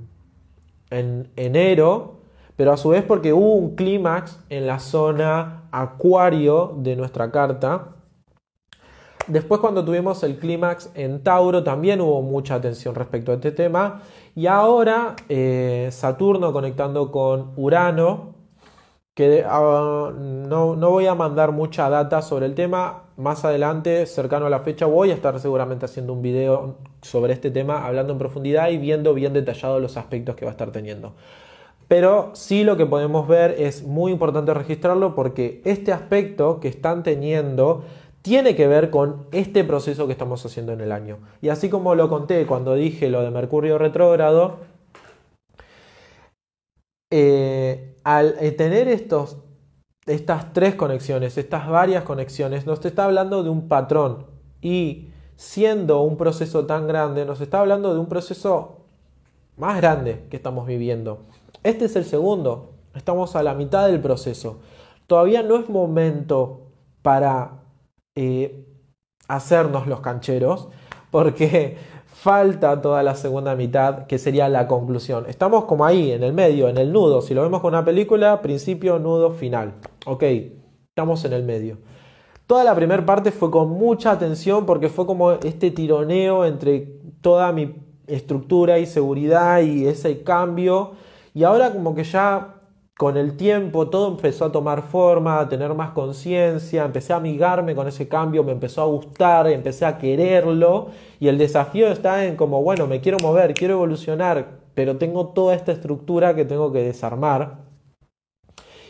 Speaker 1: en enero, pero a su vez porque hubo un clímax en la zona acuario de nuestra carta, Después cuando tuvimos el clímax en Tauro también hubo mucha atención respecto a este tema. Y ahora eh, Saturno conectando con Urano, que ah, no, no, voy a mandar mucha data sobre el tema. Más adelante, cercano a la fecha, voy a estar seguramente haciendo un video sobre este tema, hablando en profundidad y viendo bien detallado los aspectos que va a estar teniendo. Pero sí lo que podemos ver es muy importante registrarlo porque este aspecto que están teniendo tiene que ver con este proceso que estamos haciendo en el año. Y así como lo conté cuando dije lo de Mercurio retrógrado, eh, al eh, tener estos, estas tres conexiones, estas varias conexiones, nos está hablando de un patrón y siendo un proceso tan grande, nos está hablando de un proceso más grande que estamos viviendo. Este es el segundo. Estamos a la mitad del proceso. Todavía no es momento para eh, hacernos los cancheros, porque *laughs* falta toda la segunda mitad, que sería la conclusión. Estamos como ahí, en el medio, en el nudo. Si lo vemos con una película, principio, nudo, final. Ok, estamos en el medio. Toda la primera parte fue con mucha atención porque fue como este tironeo entre toda mi estructura y seguridad y ese cambio y ahora como que ya con el tiempo todo empezó a tomar forma, a tener más conciencia, empecé a amigarme con ese cambio, me empezó a gustar, empecé a quererlo y el desafío está en como, bueno, me quiero mover, quiero evolucionar, pero tengo toda esta estructura que tengo que desarmar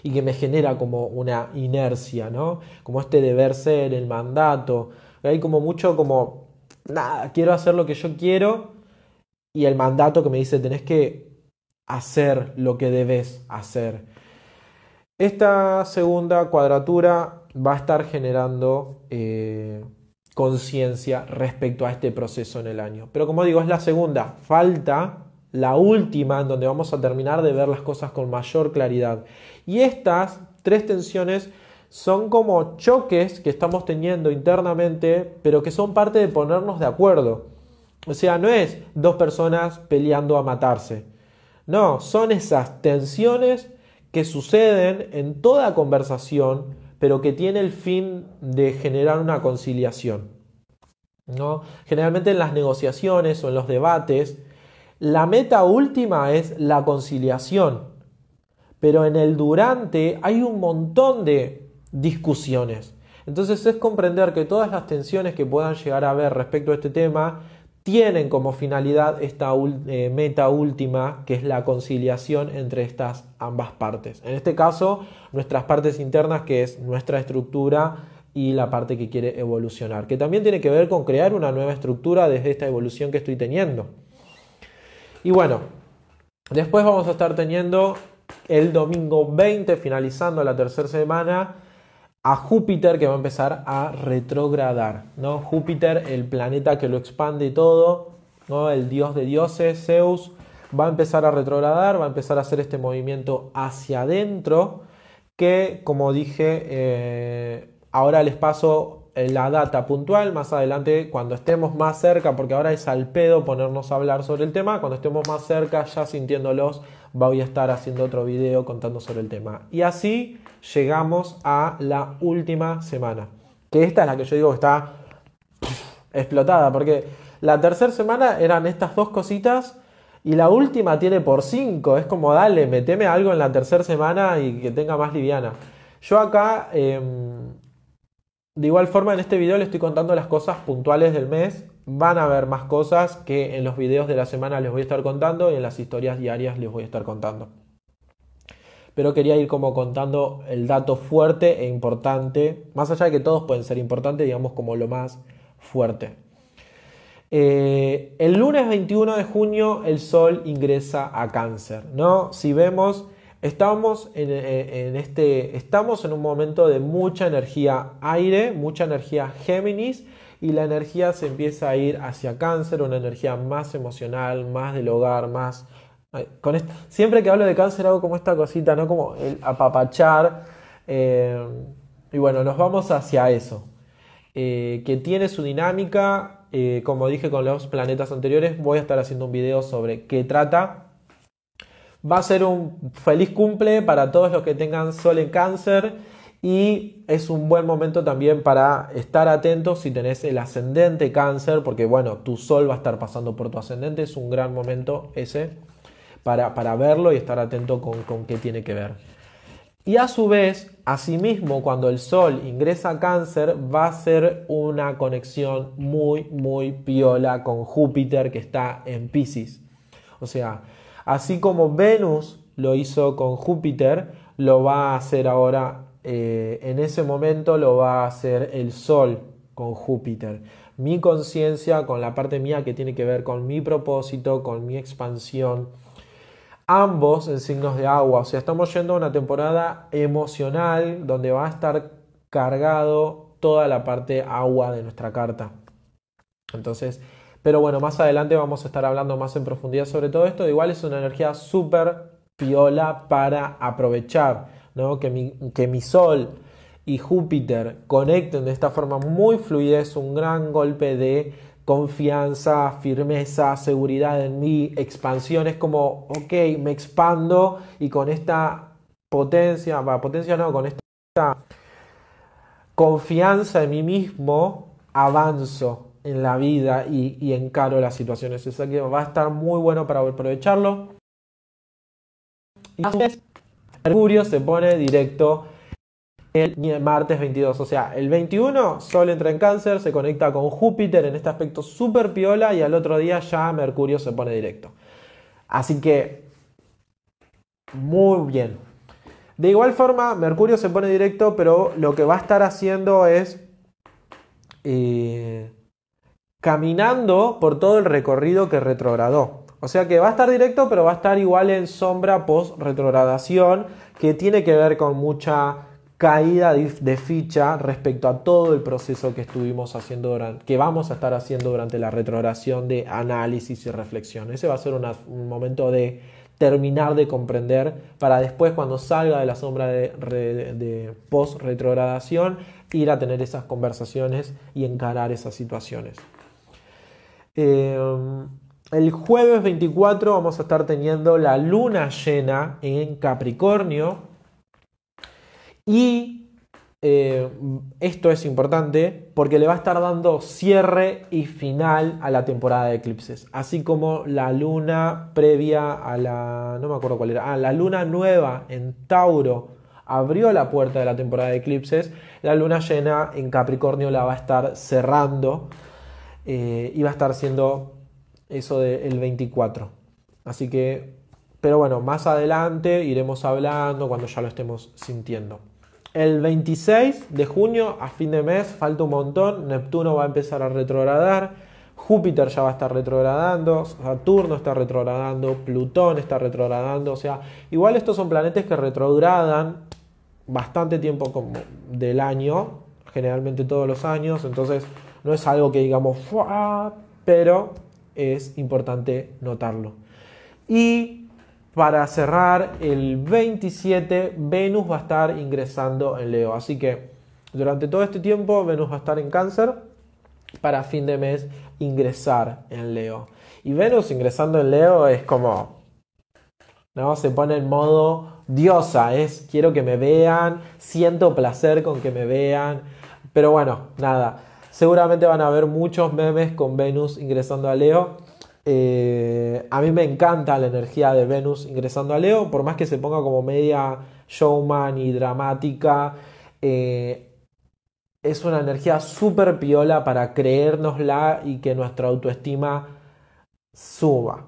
Speaker 1: y que me genera como una inercia, ¿no? Como este deber ser, el mandato, hay como mucho como, nada, quiero hacer lo que yo quiero y el mandato que me dice tenés que hacer lo que debes hacer. Esta segunda cuadratura va a estar generando eh, conciencia respecto a este proceso en el año. Pero como digo, es la segunda. Falta la última en donde vamos a terminar de ver las cosas con mayor claridad. Y estas tres tensiones son como choques que estamos teniendo internamente, pero que son parte de ponernos de acuerdo. O sea, no es dos personas peleando a matarse no, son esas tensiones que suceden en toda conversación, pero que tiene el fin de generar una conciliación. ¿no? Generalmente en las negociaciones o en los debates, la meta última es la conciliación, pero en el durante hay un montón de discusiones. Entonces es comprender que todas las tensiones que puedan llegar a haber respecto a este tema tienen como finalidad esta eh, meta última, que es la conciliación entre estas ambas partes. En este caso, nuestras partes internas, que es nuestra estructura y la parte que quiere evolucionar, que también tiene que ver con crear una nueva estructura desde esta evolución que estoy teniendo. Y bueno, después vamos a estar teniendo el domingo 20, finalizando la tercera semana, a Júpiter que va a empezar a retrogradar. ¿no? Júpiter, el planeta que lo expande todo, ¿no? el dios de dioses, Zeus, va a empezar a retrogradar, va a empezar a hacer este movimiento hacia adentro, que como dije, eh, ahora les paso la data puntual, más adelante cuando estemos más cerca, porque ahora es al pedo ponernos a hablar sobre el tema, cuando estemos más cerca, ya sintiéndolos, voy a estar haciendo otro video contando sobre el tema. Y así llegamos a la última semana, que esta es la que yo digo que está explotada, porque la tercera semana eran estas dos cositas y la última tiene por cinco, es como dale, meteme algo en la tercera semana y que tenga más liviana. Yo acá... Em, de igual forma, en este video les estoy contando las cosas puntuales del mes. Van a haber más cosas que en los videos de la semana les voy a estar contando y en las historias diarias les voy a estar contando. Pero quería ir como contando el dato fuerte e importante, más allá de que todos pueden ser importantes, digamos como lo más fuerte. Eh, el lunes 21 de junio el Sol ingresa a cáncer, ¿no? Si vemos Estamos en, este, estamos en un momento de mucha energía aire, mucha energía Géminis y la energía se empieza a ir hacia cáncer, una energía más emocional, más del hogar, más... Con siempre que hablo de cáncer hago como esta cosita, ¿no? Como el apapachar. Eh, y bueno, nos vamos hacia eso. Eh, que tiene su dinámica, eh, como dije con los planetas anteriores, voy a estar haciendo un video sobre qué trata Va a ser un feliz cumple para todos los que tengan sol en cáncer Y es un buen momento también para estar atentos si tenés el ascendente cáncer, porque bueno, tu sol va a estar pasando por tu ascendente, es un gran momento ese para, para verlo y estar atento con, con qué tiene que ver. Y a su vez, asimismo, cuando el Sol ingresa a cáncer, va a ser una conexión muy, muy piola con Júpiter que está en Pisces. O sea, así como Venus lo hizo con Júpiter, lo va a hacer ahora, eh, en ese momento lo va a hacer el Sol con Júpiter. Mi conciencia con la parte mía que tiene que ver con mi propósito, con mi expansión, ambos en signos de agua. O sea, estamos yendo a una temporada emocional donde va a estar cargado toda la parte agua de nuestra carta. Entonces, pero bueno, más adelante vamos a estar hablando más en profundidad sobre todo esto. igual es una energía súper piola para aprovechar, ¿no? Que mi, que mi Sol y Júpiter conecten de esta forma muy fluida es un gran golpe de confianza, firmeza, seguridad en mí, expansión, es como, ok, me expando y con esta potencia, potencia no, con esta confianza en mí mismo, avanzo en la vida y, encaro las situaciones. Eso que va a estar muy bueno para aprovecharlo. Mercurio se pone directo el martes 22. O sea, el 21 Sol entra en cáncer, se conecta con Júpiter en este aspecto súper piola y al otro día ya Mercurio se pone directo. Así que, muy bien. De igual forma, Mercurio se pone directo, pero lo que va a estar haciendo es eh, caminando por todo el recorrido que retrogradó. O sea que va a estar directo, pero va a estar igual en sombra post retrogradación, que tiene que ver con mucha caída de ficha respecto a todo el proceso que estuvimos haciendo durante, que vamos a estar haciendo durante la retrogradación de análisis y reflexión. Ese va a ser un momento de terminar de comprender para después cuando salga de la sombra de, post retrogradación ir a tener esas conversaciones y encarar esas situaciones. Em, el jueves 24 vamos a estar teniendo la luna llena en Capricornio. Y eh, esto es importante porque le va a estar dando cierre y final a la temporada de eclipses, así como la luna previa a la, no me acuerdo cuál era, ah, la luna nueva en Tauro abrió la puerta de la temporada de eclipses, la luna llena en Capricornio la va a estar cerrando eh, y va a estar siendo eso del 24. Así que, pero bueno, más adelante iremos hablando cuando ya lo estemos sintiendo. El 26 de junio, a fin de mes, falta un montón, Neptuno va a empezar a retrogradar, Júpiter ya va a estar retrogradando, Saturno está retrogradando, Plutón está retrogradando, o sea, igual estos son planetas que retrogradan bastante tiempo como del año, generalmente todos los años, entonces no es algo que digamos, pero es importante notarlo. Y para cerrar el 27, Venus va a estar ingresando en Leo. Así que durante todo este tiempo Venus va a estar en cáncer para fin de mes ingresar en Leo. Y Venus ingresando en Leo es como, ¿no? Se pone en modo diosa, es quiero que me vean, siento placer con que me vean. Pero bueno, nada, seguramente van a haber muchos memes con Venus ingresando a Leo. Eh, a mí me encanta la energía de Venus ingresando a Leo, por más que se ponga como media showman y dramática. Eh, es una energía súper piola para creérnosla y que nuestra autoestima suba.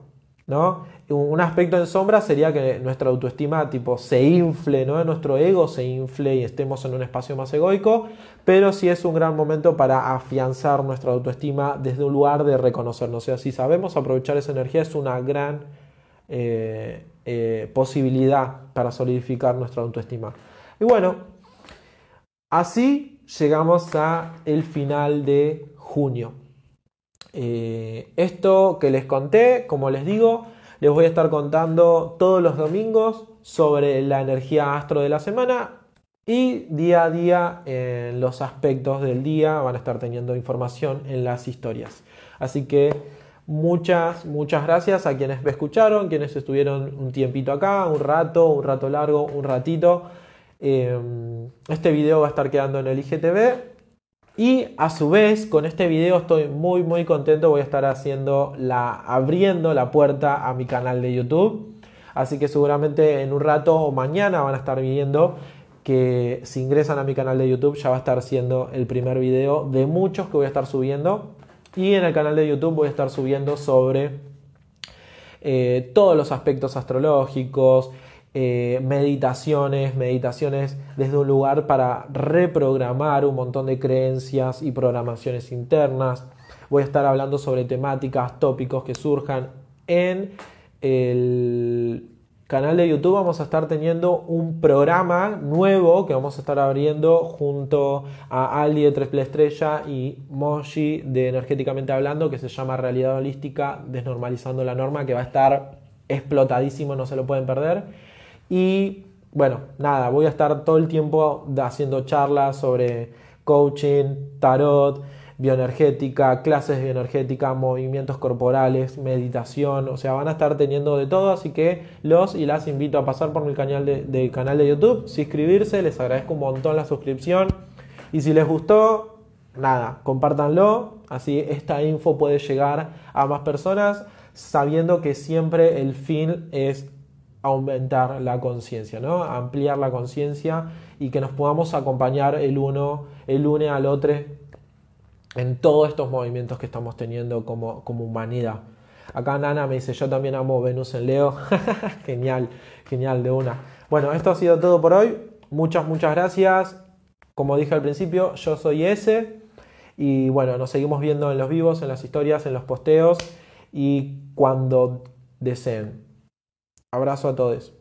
Speaker 1: ¿no? Un aspecto en sombra sería que nuestra autoestima tipo se infle, ¿no? Nuestro ego se infle y estemos en un espacio más egoico, pero sí es un gran momento para afianzar nuestra autoestima desde un lugar de reconocernos. O sea, si sabemos aprovechar esa energía es una gran eh, eh, posibilidad para solidificar nuestra autoestima. Y bueno, así llegamos a el final de junio. Eh, esto que les conté, como les digo, les voy a estar contando todos los domingos sobre la energía astro de la semana y día a día en los aspectos del día van a estar teniendo información en las historias. Así que muchas, muchas gracias a quienes me escucharon, quienes estuvieron un tiempito acá, un rato, un rato largo, un ratito. Em, este video va a estar quedando en el IGTV. Y a su vez, con este video estoy muy muy contento. Voy a estar haciendo la, abriendo la puerta a mi canal de YouTube. Así que seguramente en un rato o mañana van a estar viendo que si ingresan a mi canal de YouTube ya va a estar siendo el primer video de muchos que voy a estar subiendo. Y en el canal de YouTube voy a estar subiendo sobre eh, todos los aspectos astrológicos, eh, meditaciones, meditaciones desde un lugar para reprogramar un montón de creencias y programaciones internas. Voy a estar hablando sobre temáticas, tópicos que surjan en el canal de YouTube vamos a estar teniendo un programa nuevo que vamos a estar abriendo junto a Ali de Triple Estrella y Moshi de Energéticamente Hablando que se llama Realidad Holística Desnormalizando la Norma que va a estar explotadísimo, no se lo pueden perder. Y bueno, nada, voy a estar todo el tiempo haciendo charlas sobre coaching, tarot, bioenergética, clases de bioenergética, movimientos corporales, meditación, o sea, van a estar teniendo de todo, así que los y las invito a pasar por mi canal de, canal de YouTube, suscribirse, les agradezco un montón la suscripción y si les gustó, nada, compártanlo, así esta info puede llegar a más personas, sabiendo que siempre el fin es aumentar la conciencia, ¿no? ampliar la conciencia y que nos podamos acompañar el uno, el uno al otro en todos estos movimientos que estamos teniendo como, como humanidad. Acá Nana me dice, yo también amo Venus en Leo. *laughs* genial, genial de una. Bueno, esto ha sido todo por hoy. Muchas, muchas gracias. Como dije al principio, yo soy ese. Y bueno, nos seguimos viendo en los vivos, en las historias, en los posteos y cuando deseen. Abrazo a todos.